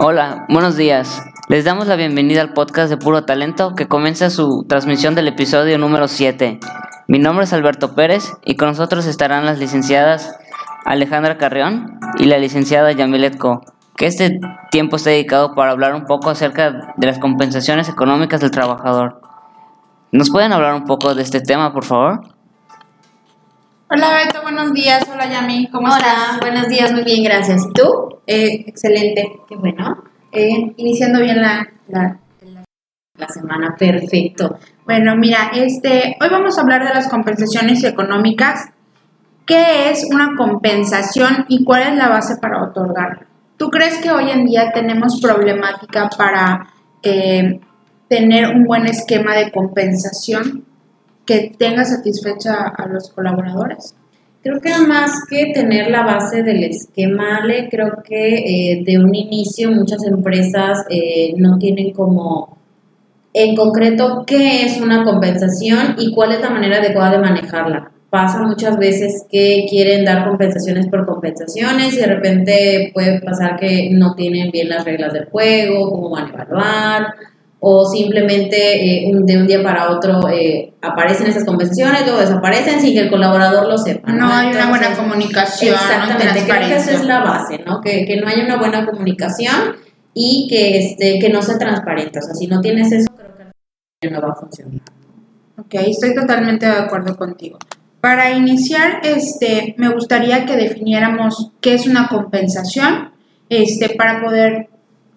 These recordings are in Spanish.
Hola, buenos días. Les damos la bienvenida al podcast de Puro Talento que comienza su transmisión del episodio número 7. Mi nombre es Alberto Pérez y con nosotros estarán las licenciadas Alejandra Carrión y la licenciada Yamilet Co, que este tiempo está dedicado para hablar un poco acerca de las compensaciones económicas del trabajador. ¿Nos pueden hablar un poco de este tema, por favor? Hola Beto, buenos días. Hola Yami, ¿cómo Hola, estás? buenos días, muy bien, gracias. ¿Y tú? Eh, excelente. Qué bueno. Eh, iniciando bien la, la- La semana, perfecto. Bueno, mira, este, hoy vamos a hablar de las compensaciones económicas. ¿Qué es una compensación y cuál es la base para otorgarla? ¿Tú crees que hoy en día tenemos problemática para eh, tener un buen esquema de compensación que tenga satisfecha a los colaboradores? Creo que más que tener la base del esquema, Ale, creo que eh, de un inicio muchas empresas eh, no tienen como en concreto qué es una compensación y cuál es la manera adecuada de manejarla. Pasa muchas veces que quieren dar compensaciones por compensaciones y de repente puede pasar que no tienen bien las reglas del juego, cómo van a evaluar, o simplemente eh, un- de un día para otro eh, aparecen esas compensaciones, luego desaparecen sin que el colaborador lo sepa. No hay una buena Entonces, comunicación, no Exactamente, creo que esa es la base, ¿no? Que, que no haya una buena comunicación y que, este, que no sea transparente. O sea, si no tienes eso, creo que no va a funcionar. Ok, estoy totalmente de acuerdo contigo. Para iniciar, este, me gustaría que definiéramos qué es una compensación, este, para poder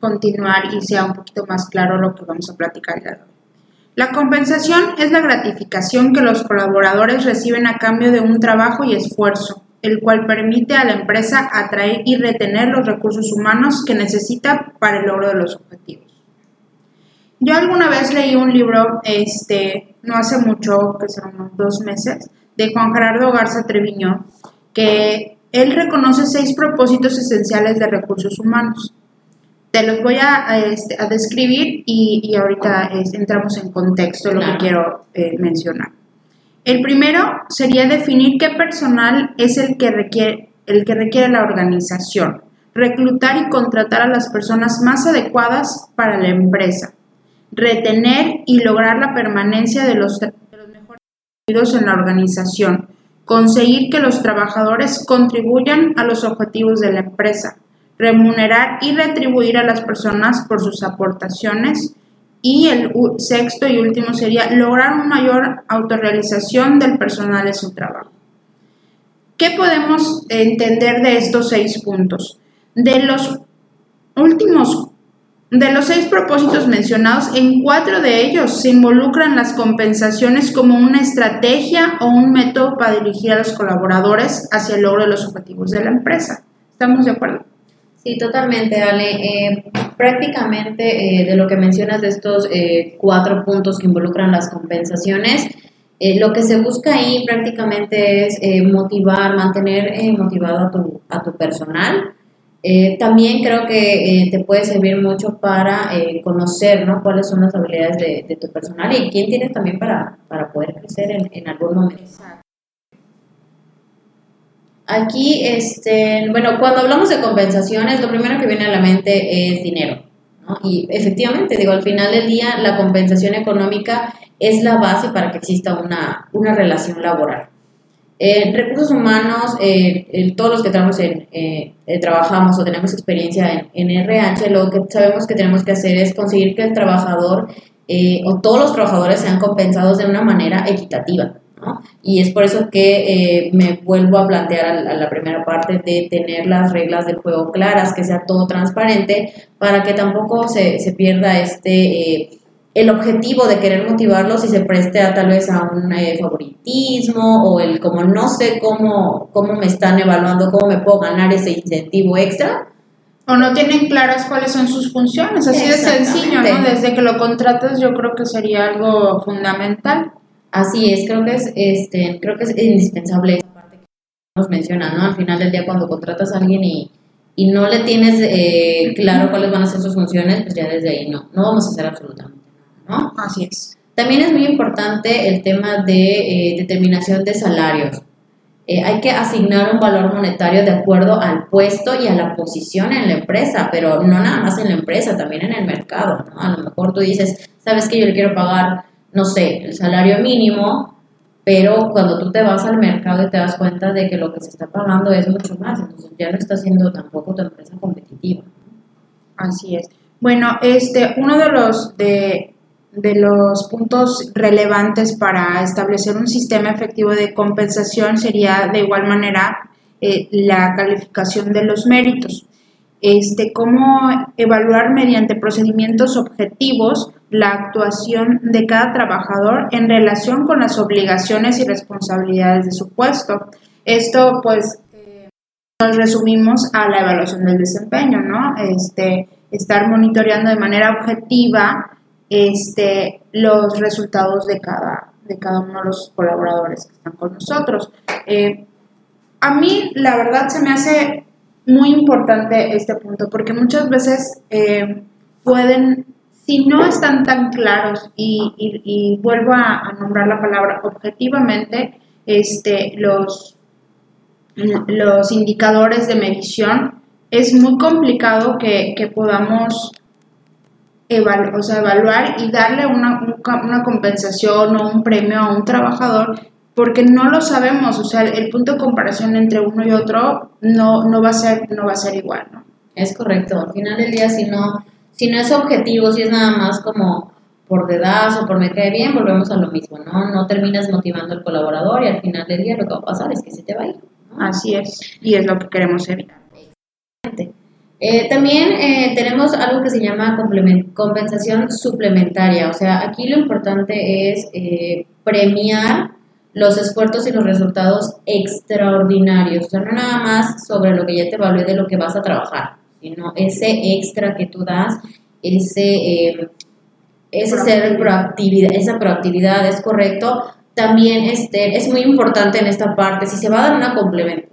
continuar y sea un poquito más claro lo que vamos a platicar hoy. La compensación es la gratificación que los colaboradores reciben a cambio de un trabajo y esfuerzo, el cual permite a la empresa atraer y retener los recursos humanos que necesita para el logro de los objetivos. Yo alguna vez leí un libro, este, no hace mucho, que son unos dos meses, de Juan Gerardo Garza Treviño, que él reconoce seis propósitos esenciales de recursos humanos. Te los voy a, este, a describir y, y ahorita es, entramos en contexto lo Claro. que quiero eh, mencionar. El primero sería definir qué personal es el que requiere, el que requiere la organización, reclutar y contratar a las personas más adecuadas para la empresa, retener y lograr la permanencia de los, de los mejores individuos en la organización, conseguir que los trabajadores contribuyan a los objetivos de la empresa, remunerar y retribuir a las personas por sus aportaciones y el sexto y último sería lograr una mayor autorrealización del personal de su trabajo. ¿Qué podemos entender de estos seis puntos? De los últimos, de los seis propósitos mencionados, en cuatro de ellos se involucran las compensaciones como una estrategia o un método para dirigir a los colaboradores hacia el logro de los objetivos de la empresa. ¿Estamos de acuerdo? Sí, totalmente, Ale. Eh, prácticamente eh, de lo que mencionas de estos eh, cuatro puntos que involucran las compensaciones, eh, lo que se busca ahí prácticamente es eh, motivar, mantener eh, motivado a tu, a tu personal. También creo que te puede servir mucho para conocer ¿no? cuáles son las habilidades de, tu personal y quién tienes también para, para poder crecer en algún momento. Aquí, este, bueno, cuando hablamos de compensaciones, lo primero que viene a la mente es dinero, ¿no? Y efectivamente, digo, al final del día, la compensación económica es la base para que exista una, una relación laboral. En recursos humanos, eh, todos los que eh, eh, trabajamos o tenemos experiencia en, en RH, lo que sabemos que tenemos que hacer es conseguir que el trabajador eh, o todos los trabajadores sean compensados de una manera equitativa. ¿No? Y es por eso que eh, me vuelvo a plantear a, la- a la primera parte de tener las reglas del juego claras, que sea todo transparente, para que tampoco se, se pierda este eh, el objetivo de querer motivarlos y se preste a tal vez a un eh, favoritismo o el como no sé cómo, cómo me están evaluando, cómo me puedo ganar ese incentivo extra. O no tienen claras cuáles son sus funciones, así de sencillo, ¿no? Desde que lo contratas yo creo que sería algo fundamental. Así es, creo que es, este, creo que es indispensable esa parte que nos menciona, ¿no? Al final del día cuando contratas a alguien y, y no le tienes eh, claro cuáles van a ser sus funciones, pues ya desde ahí no, no vamos a hacer absolutamente nada, ¿no? Así es. También es muy importante el tema de eh, determinación de salarios. eh, hay que asignar un valor monetario de acuerdo al puesto y a la posición en la empresa, pero no nada más en la empresa, también en el mercado. ¿no? A lo mejor tú dices, sabes que yo le quiero pagar, no sé, el salario mínimo, pero cuando tú te vas al mercado y te das cuenta de que lo que se está pagando es mucho más, entonces ya no está siendo tampoco tu empresa competitiva. Así es. Bueno, este, uno de los de de los puntos relevantes para establecer un sistema efectivo de compensación sería de igual manera eh, la calificación de los méritos. Este, cómo evaluar mediante procedimientos objetivos la actuación de cada trabajador en relación con las obligaciones y responsabilidades de su puesto. Esto, pues, eh, nos resumimos a la evaluación del desempeño, ¿no? Este, estar monitoreando de manera objetiva este, los resultados de cada, de cada uno de los colaboradores que están con nosotros. Eh, a mí, la verdad, se me hace muy importante este punto, porque muchas veces eh, pueden, si no están tan claros, y, vuelvo a, nombrar la palabra objetivamente, este, los, los indicadores de medición, es muy complicado que, que podamos o sea, evaluar y darle una, una compensación o un premio a un trabajador porque no lo sabemos, o sea, el punto de comparación entre uno y otro no, no, va, a ser, no va a ser igual, ¿no? Es correcto, al final del día si no, si no es objetivo, si es nada más como por dedazo, por me cae bien, volvemos a lo mismo, ¿no? No terminas motivando al colaborador y al final del día lo que va a pasar es que se te va a ir. Así es, y es lo que queremos evitar. Eh, también eh, tenemos algo que se llama compensación suplementaria, o sea, aquí lo importante es eh, premiar los esfuerzos y los resultados extraordinarios, o sea, no nada más sobre lo que ya te evalué de lo que vas a trabajar, sino ese extra que tú das, ese, ese ser proactividad, esa proactividad es correcto. También este, es muy importante en esta parte, si se va a dar una,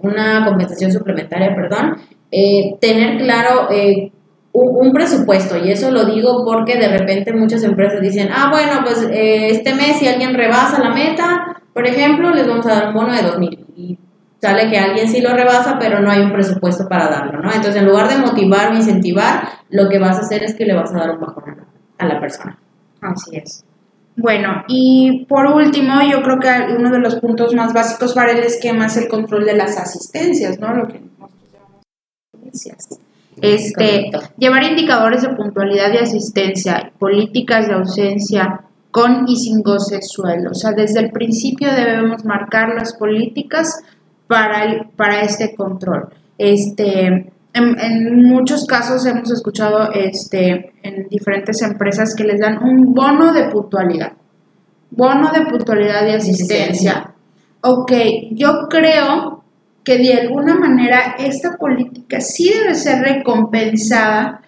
una compensación suplementaria, perdón, eh, tener claro eh, un, presupuesto. Y eso lo digo porque de repente muchas empresas dicen, ah, bueno, pues eh, este mes si alguien rebasa la meta, por ejemplo, les vamos a dar un bono de 2.000. Sale que alguien sí lo rebasa, pero no hay un presupuesto para darlo, ¿no? Entonces, en lugar de motivar o incentivar, lo que vas a hacer es que le vas a dar un bajón a la persona. Así es. Bueno, y por último, yo creo que uno de los puntos más básicos para el esquema es el control de las asistencias, ¿no? Lo que este, llevar indicadores de puntualidad y asistencia, políticas de ausencia con y sin goce de sueldo. O sea, desde el principio debemos marcar las políticas para, el, para este control. Este, en, muchos casos hemos escuchado este, en diferentes empresas que les dan un bono de puntualidad. Bono de puntualidad y asistencia. Ok, yo creo que de alguna manera esta política sí debe ser recompensada,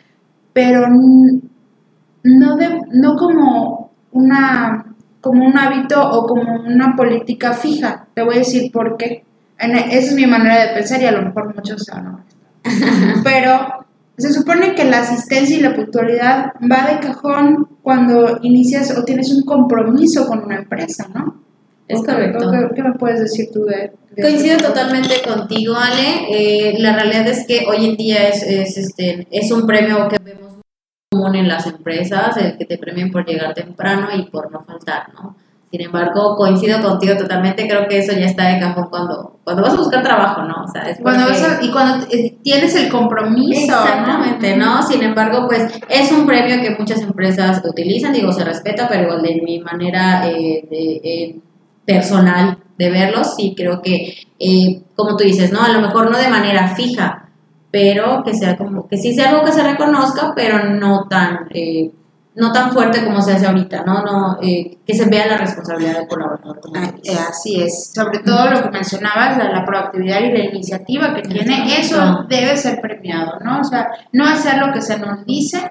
pero no, de, no como, una, como un hábito o como una política fija. Te voy a decir por qué. Esa es mi manera de pensar y a lo mejor muchos saben. Pero se supone que la asistencia y la puntualidad va de cajón cuando inicias o tienes un compromiso con una empresa, ¿no? Es correcto. ¿Qué, me puedes decir tú de, Coincido totalmente contigo, Ale. Eh, la realidad es que hoy en día es, es, este, es un premio que vemos muy común en las empresas, el que te premien por llegar temprano y por no faltar, ¿no? Sin embargo, coincido contigo totalmente, creo que eso ya está de cajón cuando, cuando vas a buscar trabajo, ¿no? O sea, es cuando y cuando tienes el compromiso. Exactamente, ¿no? Sin embargo, pues es un premio que muchas empresas utilizan, digo, se respeta, pero igual de mi manera eh, de, personal de verlos, sí creo que, eh, como tú dices, ¿no? A lo mejor no de manera fija, pero que sea como, que sí sea algo que se reconozca, pero no tan, eh, no tan fuerte como se hace ahorita, ¿no? no eh, que se vea la responsabilidad del colaborador. Ah, así es, sobre todo lo que mencionabas, la, la proactividad y la iniciativa que tiene, eso debe ser premiado, ¿no? O sea, no hacer lo que se nos dice,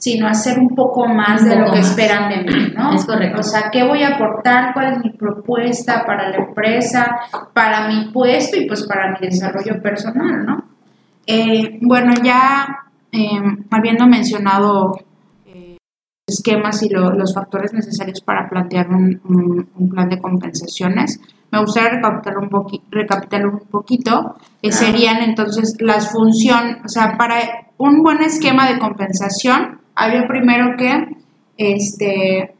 sino hacer un poco más de lo que esperan de mí, ¿no? Es correcto. O sea, ¿qué voy a aportar? ¿Cuál es mi propuesta para la empresa, para mi puesto y pues para mi desarrollo personal, ¿no? Eh, bueno, ya em, habiendo mencionado eh, esquemas y los factores necesarios para plantear un, plan de compensaciones. Me gustaría recapitular un, recapitular un poquito. Eh, serían entonces las funciones, o sea, para un buen esquema de compensación, habría primero que este,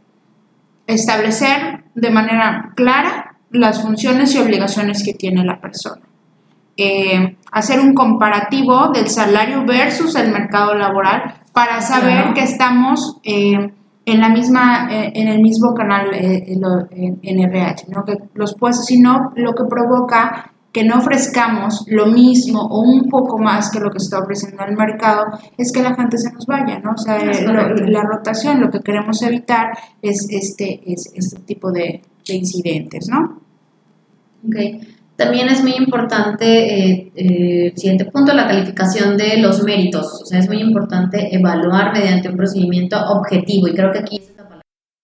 establecer de manera clara las funciones y obligaciones que tiene la persona. Eh, hacer un comparativo del salario versus el mercado laboral para saber que estamos eh, en la misma eh, en el mismo canal en, RH, ¿no? que los puestos, sino lo que provoca que no ofrezcamos lo mismo o un poco más que lo que está ofreciendo el mercado, es que la gente se nos vaya, ¿no? O sea, la rotación, lo que queremos evitar es este, es este tipo de, de incidentes, ¿no? Ok. También es muy importante, eh, eh, siguiente punto, la calificación de los méritos. O sea, es muy importante evaluar mediante un procedimiento objetivo y creo que aquí es esa palabra.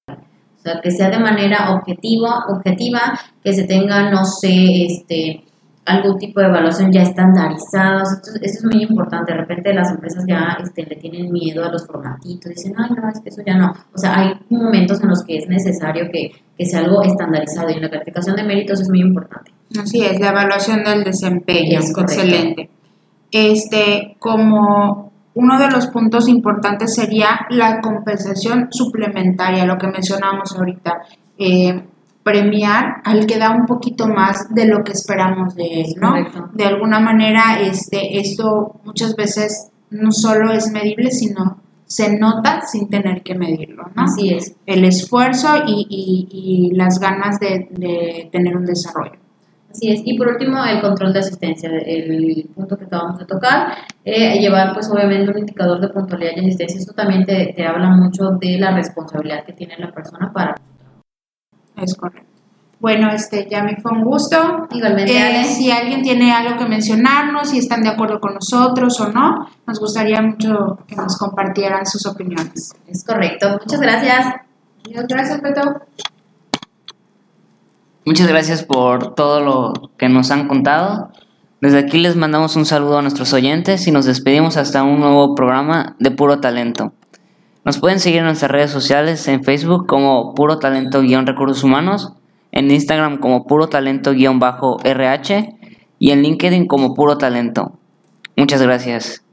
O sea, que sea de manera objetiva, objetiva, que se tenga, no sé, este, algún tipo de evaluación ya estandarizada. Esto, es muy importante. De repente las empresas ya este, le tienen miedo a los formatitos, dicen, ay, no, es que eso ya no. O sea, hay momentos en los que es necesario que, que sea algo estandarizado y la calificación de méritos es muy importante. Así es, la evaluación del desempeño. Es excelente. Este, como uno de los puntos importantes sería la compensación suplementaria, lo que mencionamos ahorita. Eh, premiar al que da un poquito más de lo que esperamos de él, ¿no? De alguna manera, este, esto muchas veces no solo es medible, sino se nota sin tener que medirlo, ¿no? Así es. El esfuerzo y, las ganas de, tener un desarrollo. Así es. Y por último, el control de asistencia, el punto que acabamos de tocar, eh, llevar pues obviamente un indicador de puntualidad y asistencia. Esto también te, te habla mucho de la responsabilidad que tiene la persona para es correcto. Bueno, este, ya me fue un gusto. Igualmente. Eh, si alguien tiene algo que mencionarnos, si están de acuerdo con nosotros o no, nos gustaría mucho que nos compartieran sus opiniones. Es correcto. Muchas gracias. Muchas gracias, Beto. Muchas gracias por todo lo que nos han contado. Desde aquí les mandamos un saludo a nuestros oyentes y nos despedimos hasta un nuevo programa de puro talento. Nos pueden seguir en nuestras redes sociales, en Facebook como Puro Talento-Recursos Humanos, en Instagram como Puro Talento-RH y en LinkedIn como Puro Talento. Muchas gracias.